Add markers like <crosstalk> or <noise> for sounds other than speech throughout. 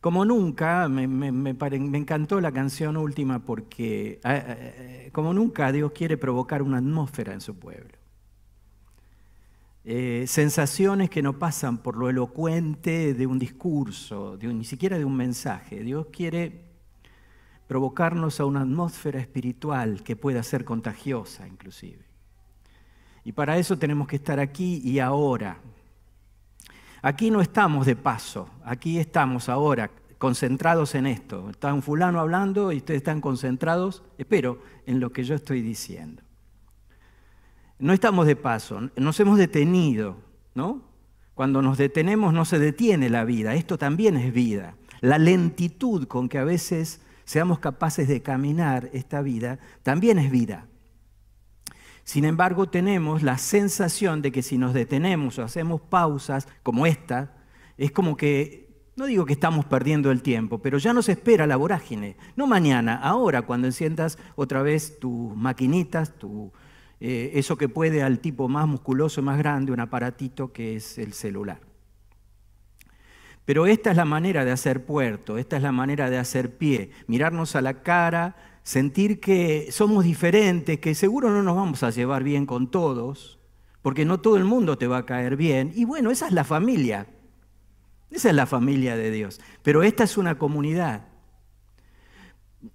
Como nunca, me, encantó la canción última porque eh, eh, como nunca Dios quiere provocar una atmósfera en su pueblo. Eh, sensaciones que no pasan por lo elocuente de un discurso, ni siquiera de un mensaje. Dios quiere provocarnos a una atmósfera espiritual que pueda ser contagiosa inclusive. Y para eso tenemos que estar aquí y ahora, Aquí no estamos de paso, aquí estamos ahora concentrados en esto. Está un fulano hablando y ustedes están concentrados, espero, en lo que yo estoy diciendo. No estamos de paso, nos hemos detenido, ¿no? Cuando nos detenemos no se detiene la vida, esto también es vida. La lentitud con que a veces seamos capaces de caminar esta vida también es vida. Sin embargo, tenemos la sensación de que si nos detenemos o hacemos pausas como esta, es como que, no digo que estamos perdiendo el tiempo, pero ya nos espera la vorágine. No mañana, ahora, cuando enciendas otra vez tus maquinitas, tu, eh, eso que puede al tipo más musculoso, más grande, un aparatito que es el celular. Pero esta es la manera de hacer puerto, esta es la manera de hacer pie, mirarnos a la cara, sentir que somos diferentes, que seguro no nos vamos a llevar bien con todos, porque no todo el mundo te va a caer bien. Y bueno, esa es la familia, esa es la familia de Dios. Pero esta es una comunidad.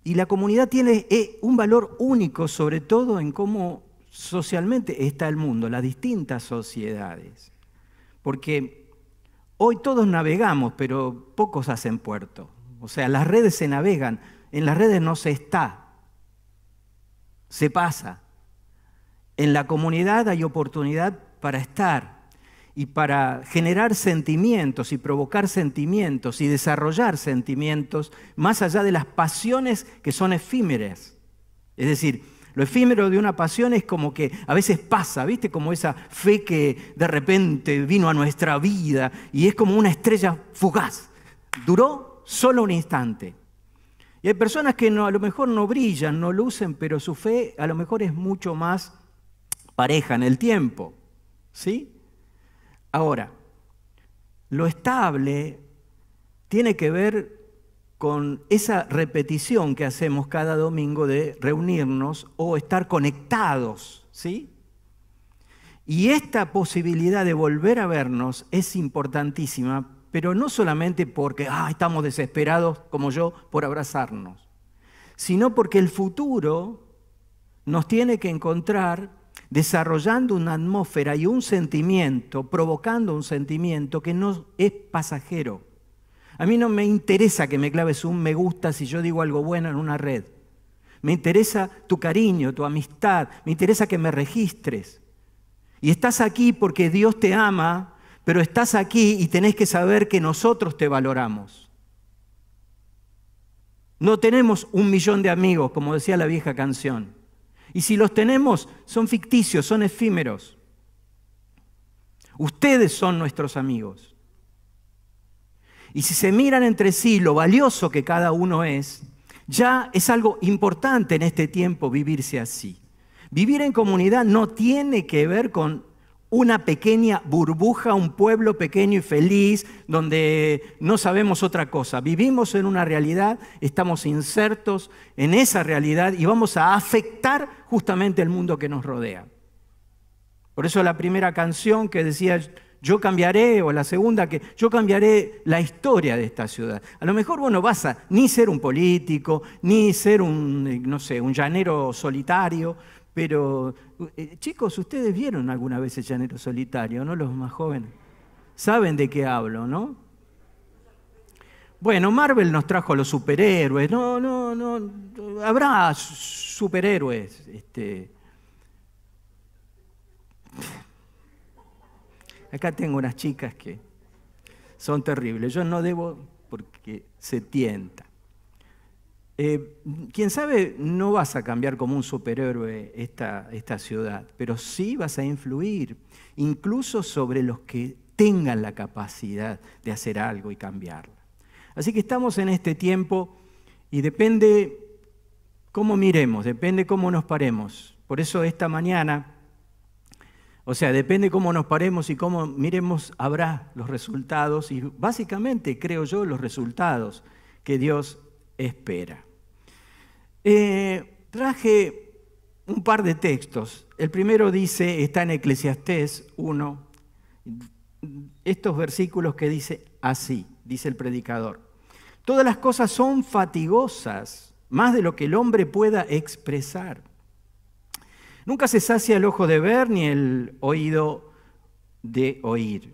Y la comunidad tiene eh, un valor único, sobre todo en cómo socialmente está el mundo, las distintas sociedades. Porque hoy todos navegamos, pero pocos hacen puerto. O sea, las redes se navegan, en las redes no se está, se pasa. En la comunidad hay oportunidad para estar y para generar sentimientos y provocar sentimientos y desarrollar sentimientos más allá de las pasiones que son efímeras. Es decir, lo efímero de una pasión es como que a veces pasa, ¿viste? Como esa fe que de repente vino a nuestra vida y es como una estrella fugaz. Duró solo un instante. Y hay personas que a lo mejor no brillan, no lucen, pero su fe a lo mejor es mucho más pareja en el tiempo. ¿Sí? Ahora, lo estable tiene que ver con esa repetición que hacemos cada domingo de reunirnos o estar conectados, ¿sí? Y esta posibilidad de volver a vernos es importantísima pero no solamente porque ah, estamos desesperados como yo por abrazarnos, sino porque el futuro nos tiene que encontrar desarrollando una atmósfera y un sentimiento, provocando un sentimiento que no es pasajero. A mí no me interesa que me claves un me gusta si yo digo algo bueno en una red. Me interesa tu cariño, tu amistad, me interesa que me registres. Y estás aquí porque Dios te ama pero estás aquí y tenés que saber que nosotros te valoramos. No tenemos un millón de amigos, como decía la vieja canción. Y si los tenemos, son ficticios, son efímeros. Ustedes son nuestros amigos. Y si se miran entre sí lo valioso que cada uno es, ya es algo importante en este tiempo vivirse así. Vivir en comunidad no tiene que ver con una pequeña burbuja, un pueblo pequeño y feliz, donde no sabemos otra cosa. Vivimos en una realidad, estamos insertos en esa realidad y vamos a afectar justamente el mundo que nos rodea. Por eso la primera canción que decía, yo cambiaré, o la segunda que yo cambiaré la historia de esta ciudad. A lo mejor vos no vas a ni ser un político, ni ser un, no sé, un llanero solitario, pero, eh, chicos, ustedes vieron alguna vez el llanero solitario, ¿no? Los más jóvenes. Saben de qué hablo, ¿no? Bueno, Marvel nos trajo a los superhéroes. No, no, no. Habrá superhéroes. Este. Acá tengo unas chicas que son terribles. Yo no debo porque se tienta. Eh, quién sabe, no vas a cambiar como un superhéroe esta, esta ciudad, pero sí vas a influir incluso sobre los que tengan la capacidad de hacer algo y cambiarla. Así que estamos en este tiempo y depende cómo miremos, depende cómo nos paremos. Por eso esta mañana O sea, depende cómo nos paremos y cómo miremos, habrá los resultados y básicamente, creo yo, los resultados que Dios espera. Eh, traje un par de textos. El primero dice, está en Eclesiastés 1, estos versículos que dice así, dice el predicador. Todas las cosas son fatigosas, más de lo que el hombre pueda expresar. Nunca se sacia el ojo de ver ni el oído de oír.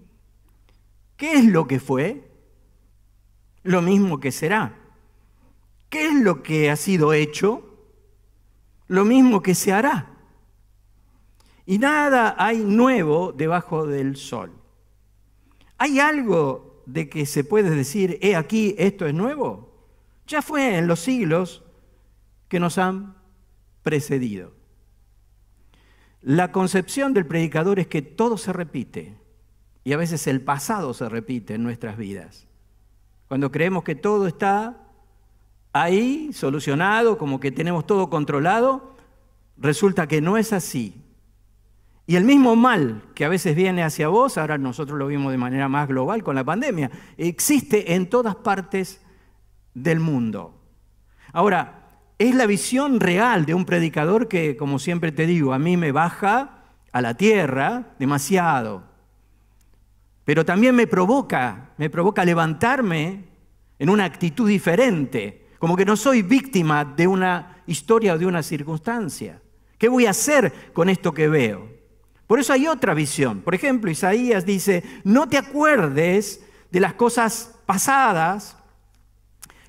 ¿Qué es lo que fue? Lo mismo que será. ¿Qué es lo que ha sido hecho? Lo mismo que se hará. Y nada hay nuevo debajo del sol. ¿Hay algo de que se puede decir, he aquí, esto es nuevo? Ya fue en los siglos que nos han precedido. La concepción del predicador es que todo se repite y a veces el pasado se repite en nuestras vidas. Cuando creemos que todo está ahí, solucionado, como que tenemos todo controlado, resulta que no es así. Y el mismo mal que a veces viene hacia vos, ahora nosotros lo vimos de manera más global con la pandemia, existe en todas partes del mundo. Ahora, es la visión real de un predicador que, como siempre te digo, a mí me baja a la tierra demasiado. Pero también me provoca, me provoca levantarme en una actitud diferente, como que no soy víctima de una historia o de una circunstancia. ¿Qué voy a hacer con esto que veo? Por eso hay otra visión. Por ejemplo, Isaías dice, no te acuerdes de las cosas pasadas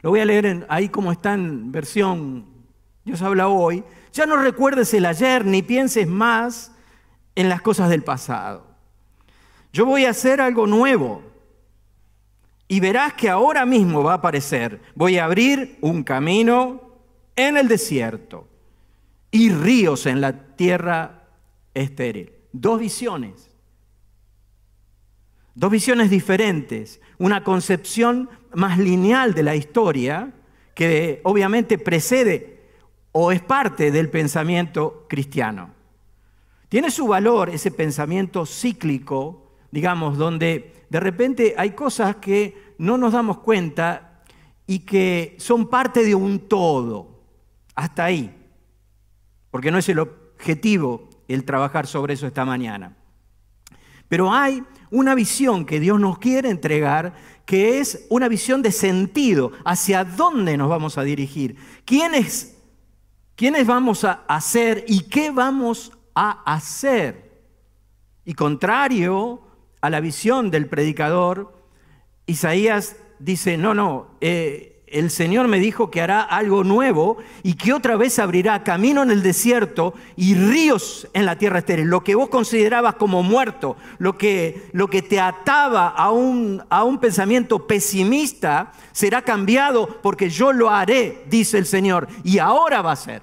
lo voy a leer ahí como está en versión Dios habla hoy. Ya no recuerdes el ayer ni pienses más en las cosas del pasado. Yo voy a hacer algo nuevo y verás que ahora mismo va a aparecer. Voy a abrir un camino en el desierto y ríos en la tierra estéril. Dos visiones. Dos visiones diferentes. Una concepción más lineal de la historia, que obviamente precede o es parte del pensamiento cristiano. Tiene su valor ese pensamiento cíclico, digamos, donde de repente hay cosas que no nos damos cuenta y que son parte de un todo, hasta ahí, porque no es el objetivo el trabajar sobre eso esta mañana. Pero hay una visión que Dios nos quiere entregar que es una visión de sentido, hacia dónde nos vamos a dirigir, quiénes, quiénes vamos a hacer y qué vamos a hacer. Y contrario a la visión del predicador, Isaías dice, no, no, eh, el Señor me dijo que hará algo nuevo y que otra vez abrirá camino en el desierto y ríos en la tierra estéril. Lo que vos considerabas como muerto, lo que, lo que te ataba a un, a un pensamiento pesimista, será cambiado porque yo lo haré, dice el Señor. Y ahora va a ser.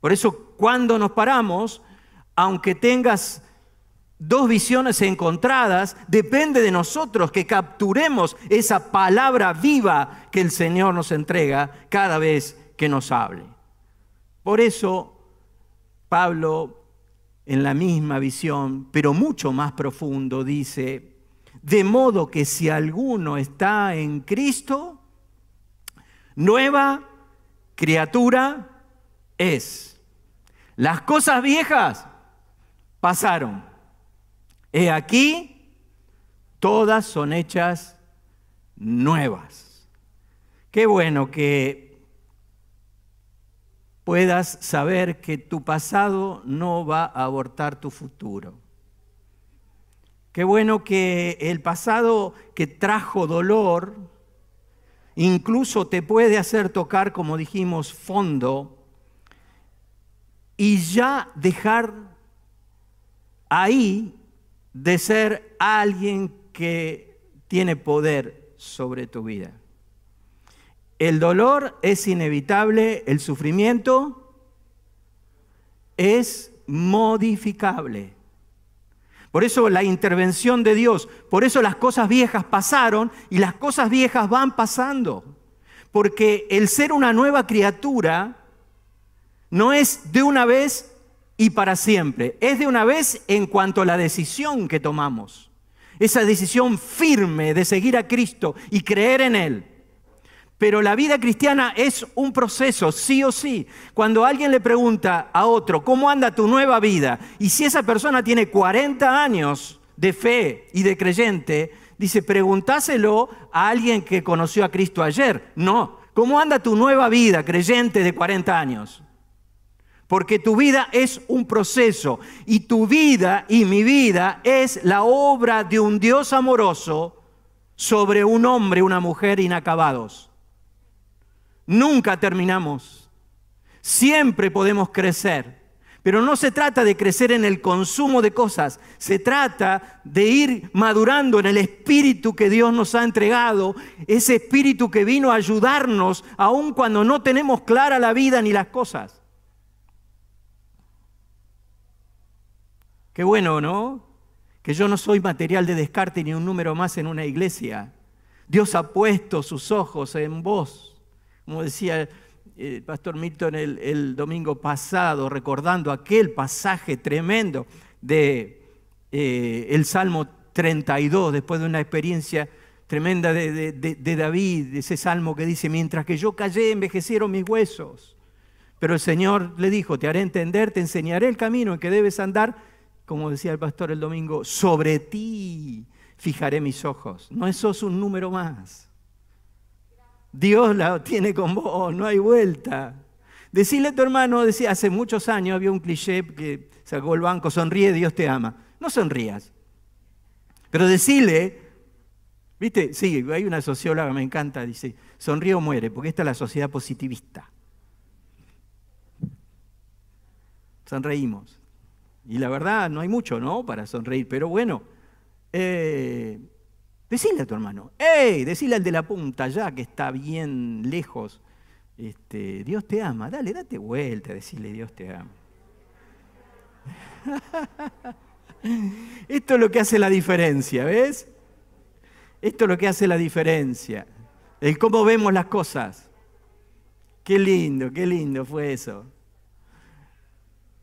Por eso cuando nos paramos, aunque tengas dos visiones encontradas, depende de nosotros que capturemos esa palabra viva que el Señor nos entrega cada vez que nos hable. Por eso Pablo, en la misma visión, pero mucho más profundo, dice, de modo que si alguno está en Cristo, nueva criatura es. Las cosas viejas pasaron He aquí, todas son hechas nuevas. Qué bueno que puedas saber que tu pasado no va a abortar tu futuro. Qué bueno que el pasado que trajo dolor incluso te puede hacer tocar, como dijimos, fondo y ya dejar ahí de ser alguien que tiene poder sobre tu vida. El dolor es inevitable, el sufrimiento es modificable. Por eso la intervención de Dios, por eso las cosas viejas pasaron y las cosas viejas van pasando. Porque el ser una nueva criatura no es de una vez y para siempre. Es de una vez en cuanto a la decisión que tomamos. Esa decisión firme de seguir a Cristo y creer en Él. Pero la vida cristiana es un proceso, sí o sí. Cuando alguien le pregunta a otro, ¿cómo anda tu nueva vida? Y si esa persona tiene 40 años de fe y de creyente, dice, pregúntaselo a alguien que conoció a Cristo ayer. No, ¿cómo anda tu nueva vida creyente de 40 años? Porque tu vida es un proceso y tu vida y mi vida es la obra de un Dios amoroso sobre un hombre, una mujer inacabados. Nunca terminamos. Siempre podemos crecer. Pero no se trata de crecer en el consumo de cosas, se trata de ir madurando en el espíritu que Dios nos ha entregado, ese espíritu que vino a ayudarnos aun cuando no tenemos clara la vida ni las cosas. Qué bueno, ¿no? Que yo no soy material de descarte ni un número más en una iglesia. Dios ha puesto sus ojos en vos como decía el eh, pastor Milton el, domingo pasado, recordando aquel pasaje tremendo de eh, el Salmo 32, después de una experiencia tremenda de, de, David, ese salmo que dice, mientras que yo callé, envejecieron mis huesos. Pero el Señor le dijo, te haré entender, te enseñaré el camino en que debes andar, como decía el pastor el domingo, sobre ti fijaré mis ojos. No sos un número más. Dios la tiene con vos, no hay vuelta. Decirle a tu hermano, decía, hace muchos años había un cliché que sacó el banco, sonríe, Dios te ama. No sonrías. Pero decirle, viste, sí, hay una socióloga, me encanta, dice, sonríe o muere, porque esta es la sociedad positivista. Sonreímos. Y la verdad, no hay mucho, ¿no? Para sonreír, pero bueno, eh, Decile a tu hermano, ¡Ey! Decile al de la punta ya que está bien lejos. Este, Dios te ama. Dale, date vuelta, decirle Dios te ama. <laughs> Esto es lo que hace la diferencia, ¿ves? Esto es lo que hace la diferencia. El cómo vemos las cosas. Qué lindo, qué lindo fue eso.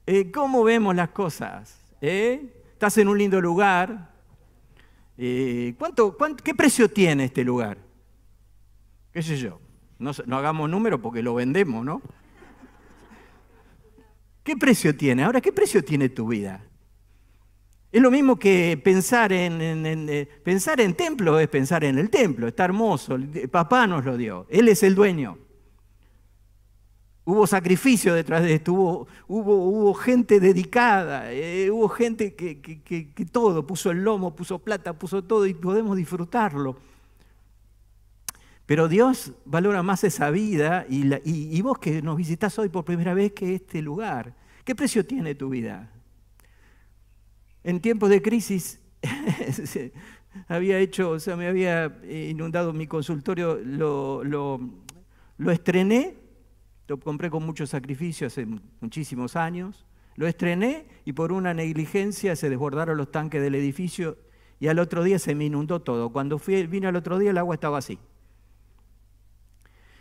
Eh, ¿Cómo vemos las cosas? ¿Eh? Estás en un lindo lugar, eh, ¿cuánto, qué precio tiene este lugar? ¿Qué sé yo? No, hagamos número porque lo vendemos, ¿no? ¿Qué precio tiene? Ahora, ¿qué precio tiene tu vida? Es lo mismo que pensar en, eh, pensar en templo, es pensar en el templo, está hermoso, papá nos lo dio, Él es el dueño. Hubo sacrificio detrás de esto, hubo, gente dedicada, eh, hubo gente que, todo, puso el lomo, puso plata, puso todo y podemos disfrutarlo. Pero Dios valora más esa vida y, vos que nos visitas hoy por primera vez que este lugar. ¿Qué precio tiene tu vida? En tiempos de crisis <laughs> había hecho, o sea, me había inundado mi consultorio, lo estrené lo compré con mucho sacrificio hace muchísimos años. Lo estrené y por una negligencia se desbordaron los tanques del edificio y al otro día se me inundó todo. Cuando fui, vine al otro día el agua estaba así.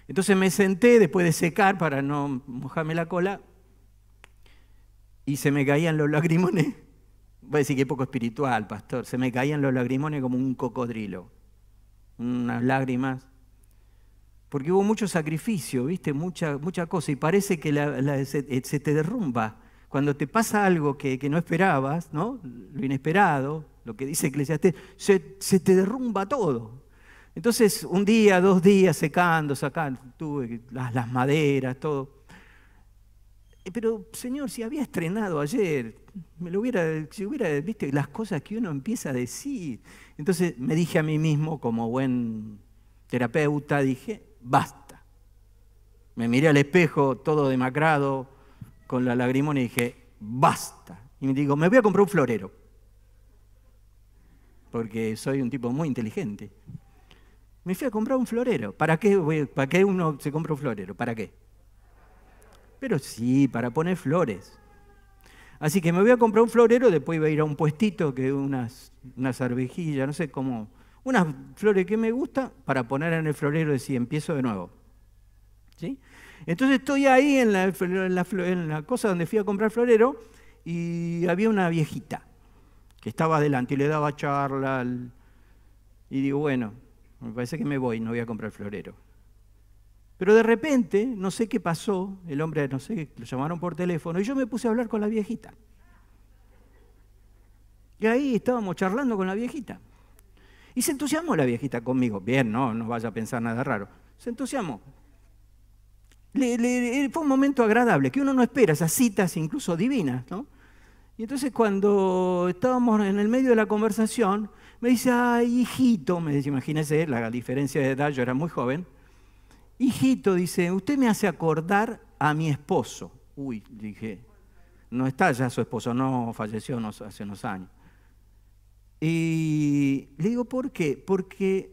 Entonces me senté después de secar para no mojarme la cola y se me caían los lagrimones. <laughs> Voy a decir que poco espiritual, pastor. Se me caían los lagrimones como un cocodrilo. Unas lágrimas porque hubo mucho sacrificio, ¿viste? Mucha, mucha cosa, y parece que eh, se, te derrumba. Cuando te pasa algo que, no esperabas, ¿no? Lo inesperado, lo que dice Eclesiastes, se, te derrumba todo. Entonces, un día, dos días secando, sacando, tuve las, las maderas, todo. Eh, pero, Señor, si había estrenado ayer, me lo hubiera, si hubiera, viste, las cosas que uno empieza a decir. Entonces me dije a mí mismo, como buen terapeuta, dije, basta. Me miré al espejo todo demacrado, con la lagrimona y dije, basta. Y me digo, me voy a comprar un florero, porque soy un tipo muy inteligente. Me fui a comprar un florero. ¿Para qué, ¿Para qué uno se compra un florero? ¿Para qué? Pero sí, para poner flores. Así que me voy a comprar un florero, después iba a ir a un puestito que unas, unas arvejillas, no sé cómo, unas flores que me gustan para poner en el florero y si empiezo de nuevo. ¿Sí? Entonces estoy ahí en la, en, la, cosa donde fui a comprar florero y había una viejita que estaba adelante y le daba charla. Y digo, bueno, me parece que me voy, no voy a comprar florero. Pero de repente, no sé qué pasó, el hombre, no sé, lo llamaron por teléfono y yo me puse a hablar con la viejita. Y ahí estábamos charlando con la viejita. Y se entusiasmó la viejita conmigo. Bien, no, no vaya a pensar nada raro. Se entusiasmó. fue un momento agradable, que uno no espera, esas citas incluso divinas, ¿no? Y entonces cuando estábamos en el medio de la conversación, me dice, ay, hijito, me dice, imagínese la diferencia de edad, yo era muy joven. Hijito, dice, usted me hace acordar a mi esposo. Uy, dije, no está ya su esposo, no falleció hace unos años. Y le digo, ¿por qué? Porque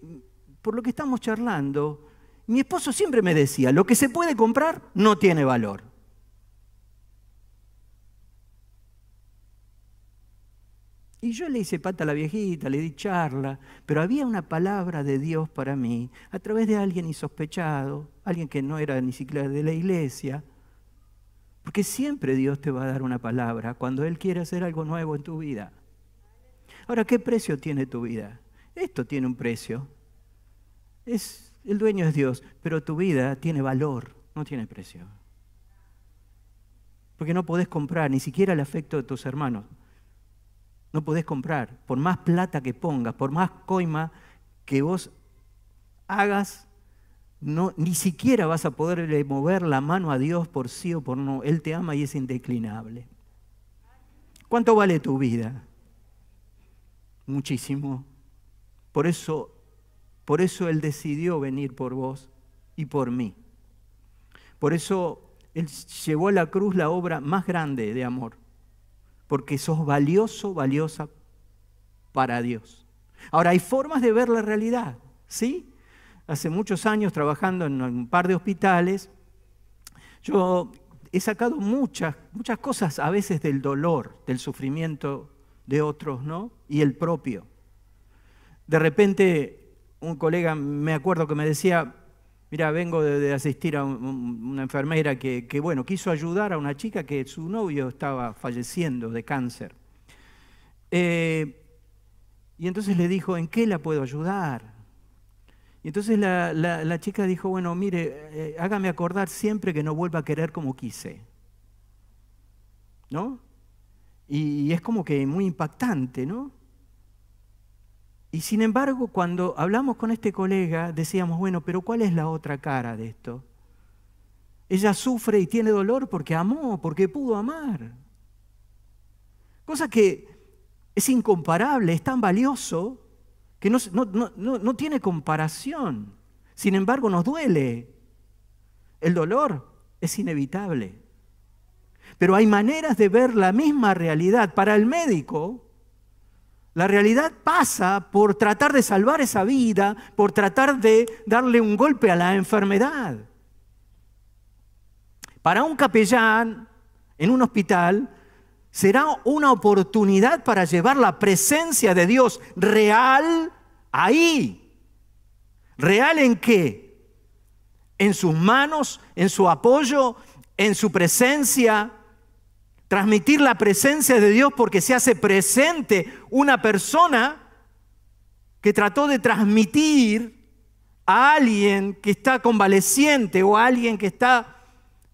por lo que estamos charlando, mi esposo siempre me decía, lo que se puede comprar no tiene valor. Y yo le hice pata a la viejita, le di charla, pero había una palabra de Dios para mí a través de alguien insospechado, alguien que no era ni siquiera de la iglesia. Porque siempre Dios te va a dar una palabra cuando Él quiere hacer algo nuevo en tu vida. Ahora, ¿qué precio tiene tu vida? Esto tiene un precio. Es, el dueño es Dios, pero tu vida tiene valor, no tiene precio. Porque no podés comprar ni siquiera el afecto de tus hermanos. No podés comprar. Por más plata que pongas, por más coima que vos hagas, no, ni siquiera vas a poder mover la mano a Dios por sí o por no. Él te ama y es indeclinable. ¿Cuánto vale tu vida? Muchísimo. Por eso, por eso Él decidió venir por vos y por mí. Por eso Él llevó a la cruz la obra más grande de amor. Porque sos valioso, valiosa para Dios. Ahora, hay formas de ver la realidad, ¿sí? Hace muchos años trabajando en un par de hospitales, yo he sacado muchas, muchas cosas a veces del dolor, del sufrimiento de otros, ¿no? Y el propio. De repente, un colega, me acuerdo que me decía, mira, vengo de, asistir a una enfermera que, bueno, quiso ayudar a una chica que su novio estaba falleciendo de cáncer. Eh, y entonces le dijo, ¿en qué la puedo ayudar? Y entonces la, chica dijo, bueno, mire, eh, hágame acordar siempre que no vuelva a querer como quise. ¿No? Y es como que muy impactante, ¿no? Y sin embargo, cuando hablamos con este colega, decíamos, bueno, pero ¿cuál es la otra cara de esto? Ella sufre y tiene dolor porque amó, porque pudo amar. Cosa que es incomparable, es tan valioso que no, no, tiene comparación. Sin embargo, nos duele. El dolor es inevitable. Pero hay maneras de ver la misma realidad. Para el médico, la realidad pasa por tratar de salvar esa vida, por tratar de darle un golpe a la enfermedad. Para un capellán en un hospital será una oportunidad para llevar la presencia de Dios real ahí. ¿Real en qué? En sus manos, en su apoyo, en su presencia, transmitir la presencia de Dios porque se hace presente una persona que trató de transmitir a alguien que está convaleciente o a alguien que está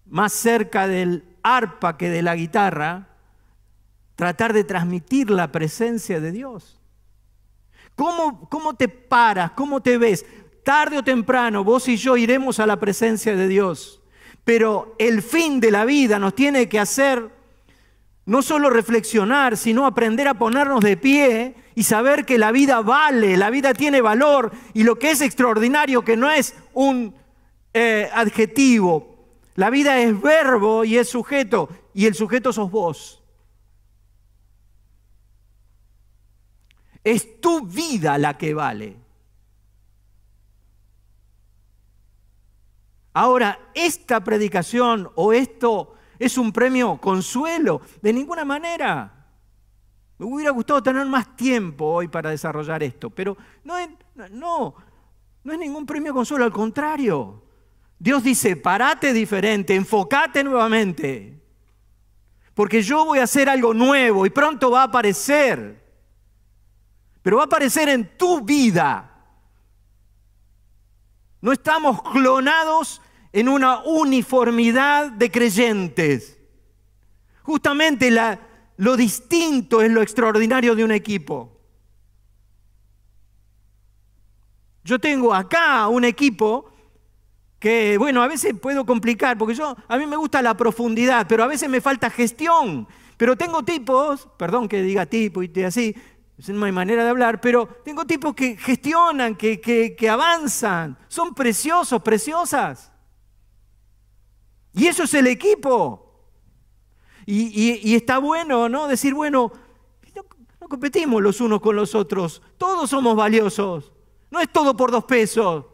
más cerca del arpa que de la guitarra, tratar de transmitir la presencia de Dios. ¿Cómo, ¿Cómo te paras? ¿Cómo te ves? Tarde o temprano vos y yo iremos a la presencia de Dios. Pero el fin de la vida nos tiene que hacer no solo reflexionar, sino aprender a ponernos de pie y saber que la vida vale, la vida tiene valor y lo que es extraordinario, que no es un eh, adjetivo, la vida es verbo y es sujeto, y el sujeto sos vos. Es tu vida la que vale. Ahora, esta predicación o esto ¿Es un premio consuelo? De ninguna manera. Me hubiera gustado tener más tiempo hoy para desarrollar esto, pero no es, no, no es ningún premio consuelo, al contrario. Dios dice, parate diferente, enfocate nuevamente. porque yo voy a hacer algo nuevo y pronto va a aparecer. Pero va a aparecer en tu vida. No estamos clonados en una uniformidad de creyentes. Justamente lo distinto es lo extraordinario de un equipo. Yo tengo acá un equipo que, bueno, a veces puedo complicar, porque a mí me gusta la profundidad, pero a veces me falta gestión. Pero tengo tipos, perdón que diga tipo y así, no hay manera de hablar, pero tengo tipos que gestionan, que, avanzan, son preciosos, preciosas. Y eso es el equipo. Y, está bueno, ¿no? Decir, bueno, no competimos los unos con los otros, todos somos valiosos, no es todo por dos pesos.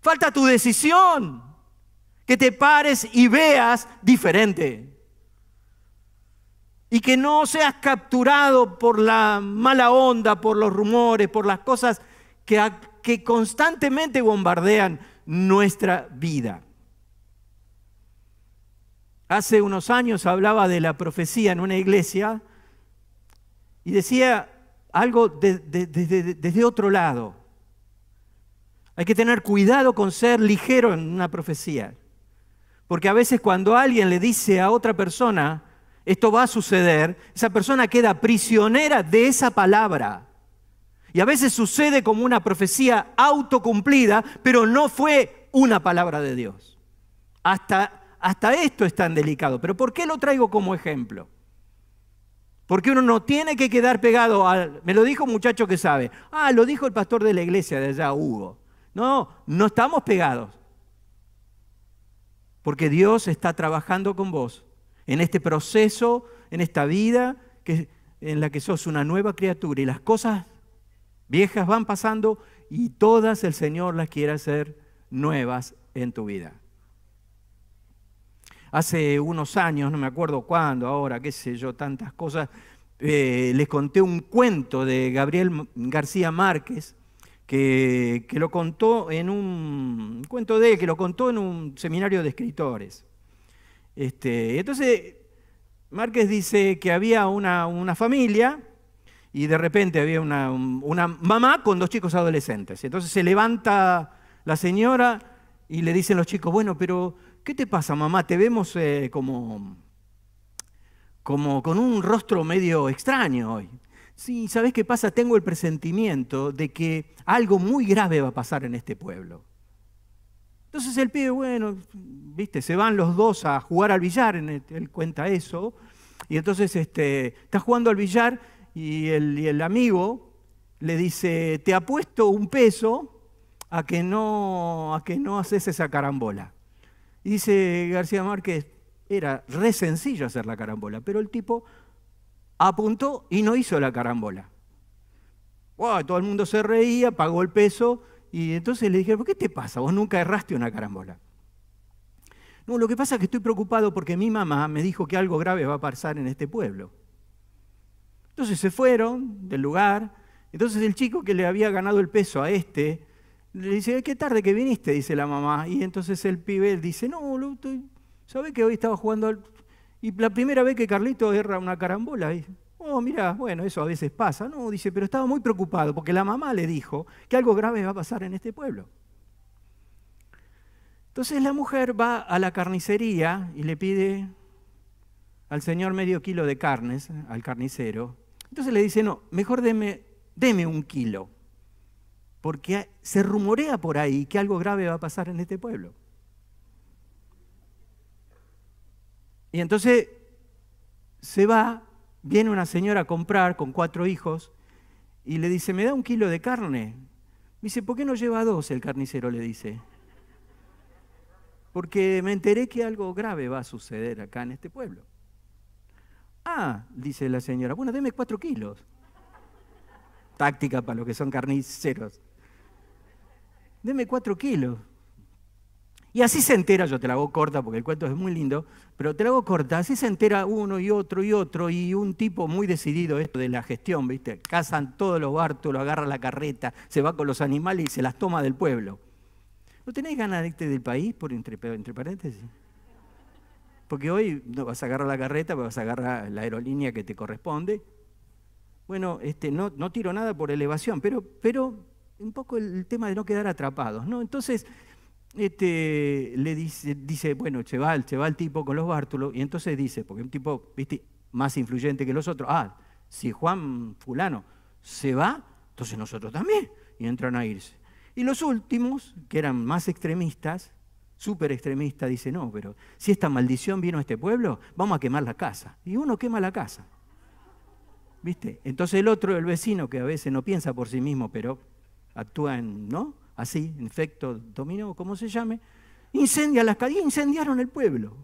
Falta tu decisión. Que te pares y veas diferente. Y que no seas capturado por la mala onda, por los rumores, por las cosas que, que constantemente bombardean nuestra vida. Hace unos años hablaba de la profecía en una iglesia y decía algo desde otro lado. Hay que tener cuidado con ser ligero en una profecía. Porque a veces cuando alguien le dice a otra persona, esto va a suceder, esa persona queda prisionera de esa palabra. Y a veces sucede como una profecía autocumplida, pero no fue una palabra de Dios. Hasta, hasta esto es tan delicado. Pero ¿por qué lo traigo como ejemplo? Porque uno no tiene que quedar pegado al... Me lo dijo un muchacho que sabe. Ah, lo dijo el pastor de la iglesia de allá, Hugo. No, no estamos pegados. Porque Dios está trabajando con vos en este proceso, en esta vida que, en la que sos una nueva criatura y las cosas viejas van pasando y todas el Señor las quiere hacer nuevas en tu vida. Hace unos años, no me acuerdo cuándo, ahora, qué sé yo, tantas cosas, eh, les conté un cuento de Gabriel García Márquez, que, lo contó en un, cuento de él, que lo contó en un seminario de escritores. Este, entonces, Márquez dice que había una, familia y de repente había una, mamá con dos chicos adolescentes. Entonces se levanta la señora y le dicen los chicos, bueno, pero ¿qué te pasa, mamá? Te vemos eh, como, como con un rostro medio extraño hoy. Sí, ¿sabes qué pasa? Tengo el presentimiento de que algo muy grave va a pasar en este pueblo. Entonces el pibe, bueno, viste, se van los dos a jugar al billar, él cuenta eso, y entonces este, está jugando al billar y el, y el amigo le dice, te apuesto un peso a que no, a que no haces esa carambola. Dice García Márquez, era re sencillo hacer la carambola, pero el tipo apuntó y no hizo la carambola. todo el mundo se reía, pagó el peso y entonces le dije, ¿por qué te pasa? Vos nunca erraste una carambola. No, lo que pasa es que estoy preocupado porque mi mamá me dijo que algo grave va a pasar en este pueblo. Entonces se fueron del lugar. Entonces el chico que le había ganado el peso a este, le dice, qué tarde que viniste, dice la mamá. Y entonces el pibe dice, no, ¿sabes que hoy estaba jugando al y la primera vez que Carlito erra una carambola, dice, oh, mira, bueno, eso a veces pasa. No, dice, pero estaba muy preocupado porque la mamá le dijo que algo grave va a pasar en este pueblo. Entonces la mujer va a la carnicería y le pide al señor medio kilo de carnes, al carnicero. Entonces le dice, no, mejor deme, deme un kilo, porque se rumorea por ahí que algo grave va a pasar en este pueblo. Y entonces se va, viene una señora a comprar con cuatro hijos y le dice, ¿me da un kilo de carne? Dice, ¿por qué no lleva dos? El carnicero le dice. Porque me enteré que algo grave va a suceder acá en este pueblo. Ah, dice la señora, bueno, deme cuatro kilos. Táctica para los que son carniceros. Deme cuatro kilos. Y así se entera, yo te la hago corta porque el cuento es muy lindo, pero te la hago corta, así se entera uno y otro y otro y un tipo muy decidido esto de la gestión, ¿viste? Cazan todos los bártulos, agarra la carreta, se va con los animales y se las toma del pueblo. ¿No tenéis ganas de irte del país, por entre, entre paréntesis? Porque hoy no vas a agarrar la carreta, vas a agarrar la aerolínea que te corresponde. Bueno, este, no, no tiro nada por elevación, pero, pero un poco el tema de no quedar atrapados, ¿no? Entonces, este, le dice, dice, bueno, se va, el tipo con los bártulos, y entonces dice, porque un tipo, viste, más influyente que los otros, ah, si Juan fulano se va, entonces nosotros también, y entran a irse. Y los últimos, que eran más extremistas, súper extremistas, dice, no, pero si esta maldición vino a este pueblo, vamos a quemar la casa. Y uno quema la casa. ¿Viste? Entonces el otro, el vecino, que a veces no piensa por sí mismo, pero actúa en, ¿no? Así, en efecto dominó, como se llame, incendia las calles, incendiaron el pueblo.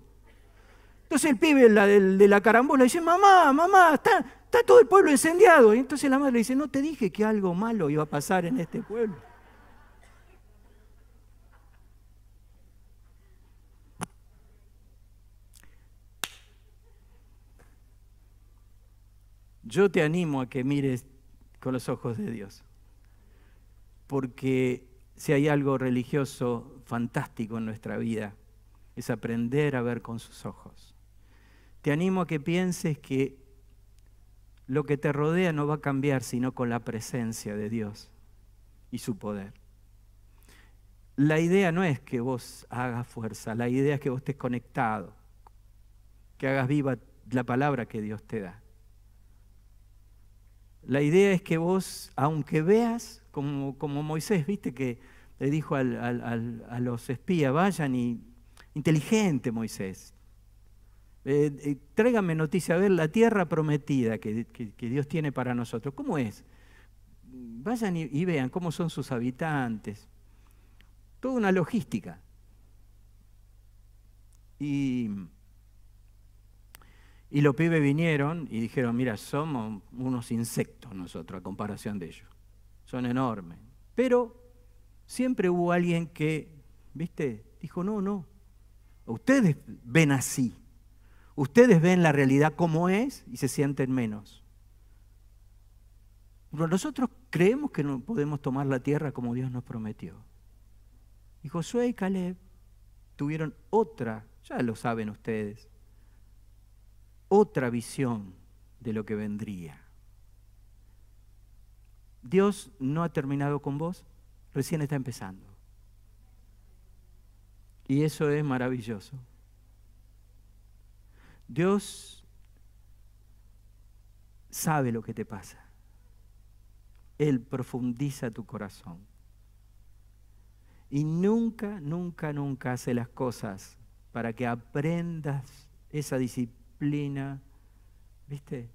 Entonces el pibe de la carambola dice, mamá, mamá, está, está todo el pueblo incendiado. Y entonces la madre le dice, no te dije que algo malo iba a pasar en este pueblo. Yo te animo a que mires con los ojos de Dios porque si hay algo religioso fantástico en nuestra vida, es aprender a ver con sus ojos. Te animo a que pienses que lo que te rodea no va a cambiar sino con la presencia de Dios y su poder. La idea no es que vos hagas fuerza, la idea es que vos estés conectado, que hagas viva la palabra que Dios te da. La idea es que vos, aunque veas como, como Moisés, viste que le dijo a los espías, vayan y inteligente Moisés, eh, eh, tráigame noticia, a ver la tierra prometida que, Dios tiene para nosotros, ¿cómo es? Vayan y, vean cómo son sus habitantes, toda una logística. Y, y los pibes vinieron y dijeron, mira, somos unos insectos nosotros a comparación de ellos son enormes. Pero siempre hubo alguien que, ¿viste? Dijo, no, no, ustedes ven así, ustedes ven la realidad como es y se sienten menos. Pero nosotros creemos que no podemos tomar la tierra como Dios nos prometió. Y Josué y Caleb tuvieron otra, ya lo saben ustedes, otra visión de lo que vendría. Dios no ha terminado con vos, recién está empezando. Y eso es maravilloso. Dios sabe lo que te pasa. Él profundiza tu corazón. Y nunca, nunca, nunca hace las cosas para que aprendas esa disciplina, ¿viste?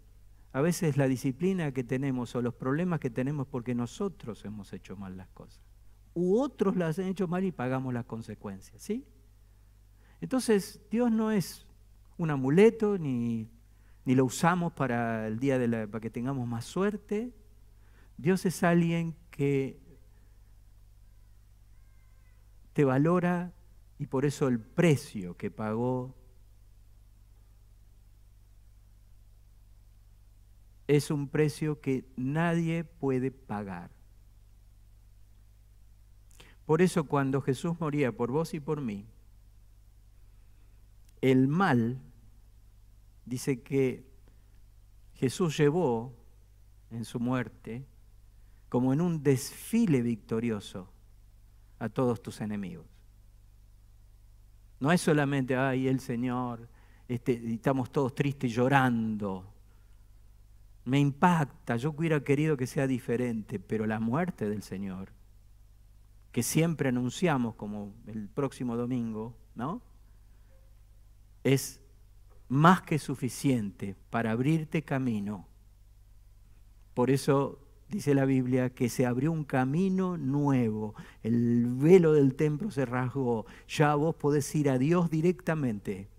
A veces la disciplina que tenemos o los problemas que tenemos porque nosotros hemos hecho mal las cosas. U otros las han hecho mal y pagamos las consecuencias, ¿sí? Entonces, Dios no es un amuleto ni, ni lo usamos para el día de la, para que tengamos más suerte. Dios es alguien que te valora y por eso el precio que pagó es un precio que nadie puede pagar. Por eso cuando Jesús moría por vos y por mí, el mal dice que Jesús llevó en su muerte como en un desfile victorioso a todos tus enemigos. No es solamente, ay, el Señor, este, estamos todos tristes llorando me impacta, yo hubiera querido que sea diferente, pero la muerte del Señor, que siempre anunciamos como el próximo domingo, ¿no? Es más que suficiente para abrirte camino. Por eso dice la Biblia que se abrió un camino nuevo, el velo del templo se rasgó, ya vos podés ir a Dios directamente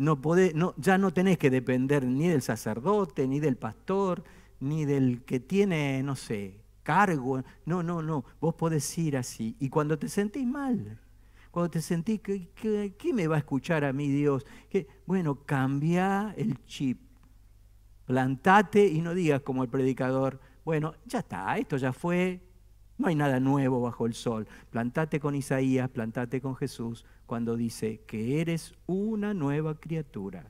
no no, ya no tenés que depender ni del sacerdote, ni del pastor, ni del que tiene, no sé, cargo. No, no, no. Vos podés ir así. Y cuando te sentís mal, cuando te sentís, que, ¿qué me va a escuchar a mí Dios? Que, bueno, cambia el chip. Plantate y no digas como el predicador, bueno, ya está, esto ya fue, No hay nada nuevo bajo el sol. Plantate con Isaías, plantate con Jesús cuando dice que eres una nueva criatura,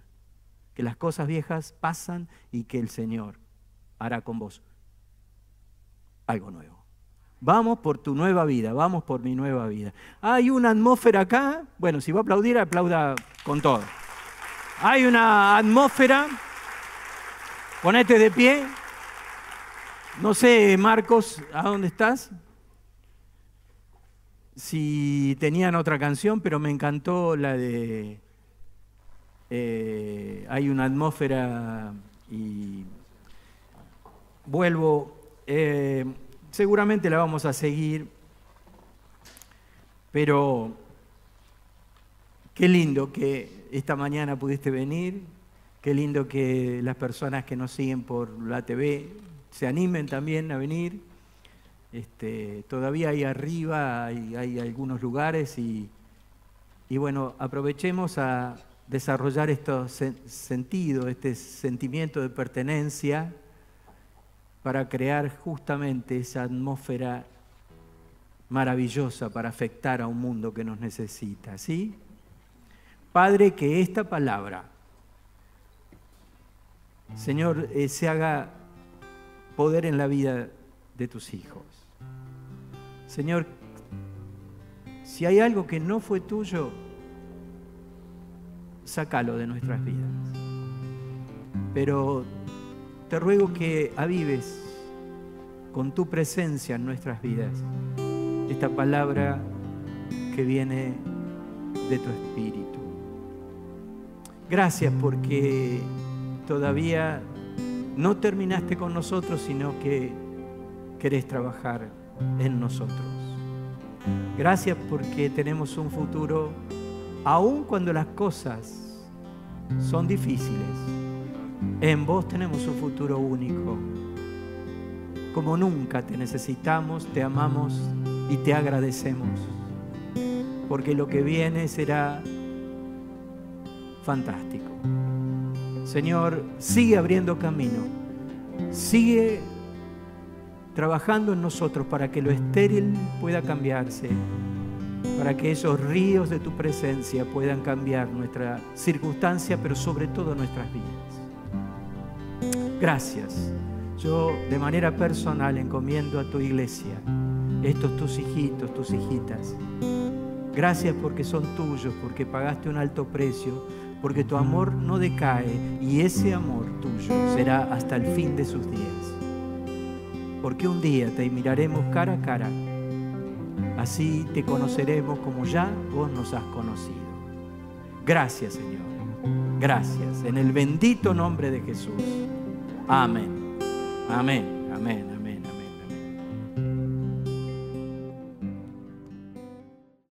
que las cosas viejas pasan y que el Señor hará con vos algo nuevo. Vamos por tu nueva vida, vamos por mi nueva vida. Hay una atmósfera acá, bueno, si va a aplaudir, aplauda con todo. Hay una atmósfera, ponete de pie. No sé, Marcos, ¿a dónde estás? Si tenían otra canción, pero me encantó la de... Eh, hay una atmósfera y vuelvo... Eh, seguramente la vamos a seguir, pero qué lindo que esta mañana pudiste venir, qué lindo que las personas que nos siguen por la TV se animen también a venir. Este, todavía ahí arriba hay, algunos lugares y, y, bueno, aprovechemos a desarrollar este sentido, este sentimiento de pertenencia para crear justamente esa atmósfera maravillosa para afectar a un mundo que nos necesita, ¿sí? Padre, que esta palabra, Señor, eh, se haga poder en la vida de tus hijos. Señor, si hay algo que no fue tuyo, sácalo de nuestras vidas. Pero te ruego que avives con tu presencia en nuestras vidas esta palabra que viene de tu espíritu. Gracias porque todavía no terminaste con nosotros, sino que querés trabajar en nosotros. Gracias porque tenemos un futuro, aun cuando las cosas son difíciles en vos tenemos un futuro único. Como nunca te necesitamos, te amamos y te agradecemos. Porque lo que viene será fantástico. Señor, sigue abriendo camino. Sigue trabajando en nosotros para que lo estéril pueda cambiarse, para que esos ríos de tu presencia puedan cambiar nuestra circunstancia, pero sobre todo nuestras vidas. Gracias. Yo de manera personal encomiendo a tu iglesia, estos tus hijitos, tus hijitas. Gracias porque son tuyos, porque pagaste un alto precio, porque tu amor no decae y ese amor tuyo será hasta el fin de sus días. Porque un día te miraremos cara a cara, así te conoceremos como ya vos nos has conocido. Gracias Señor, gracias, en el bendito nombre de Jesús. Amén. Amén. Amén.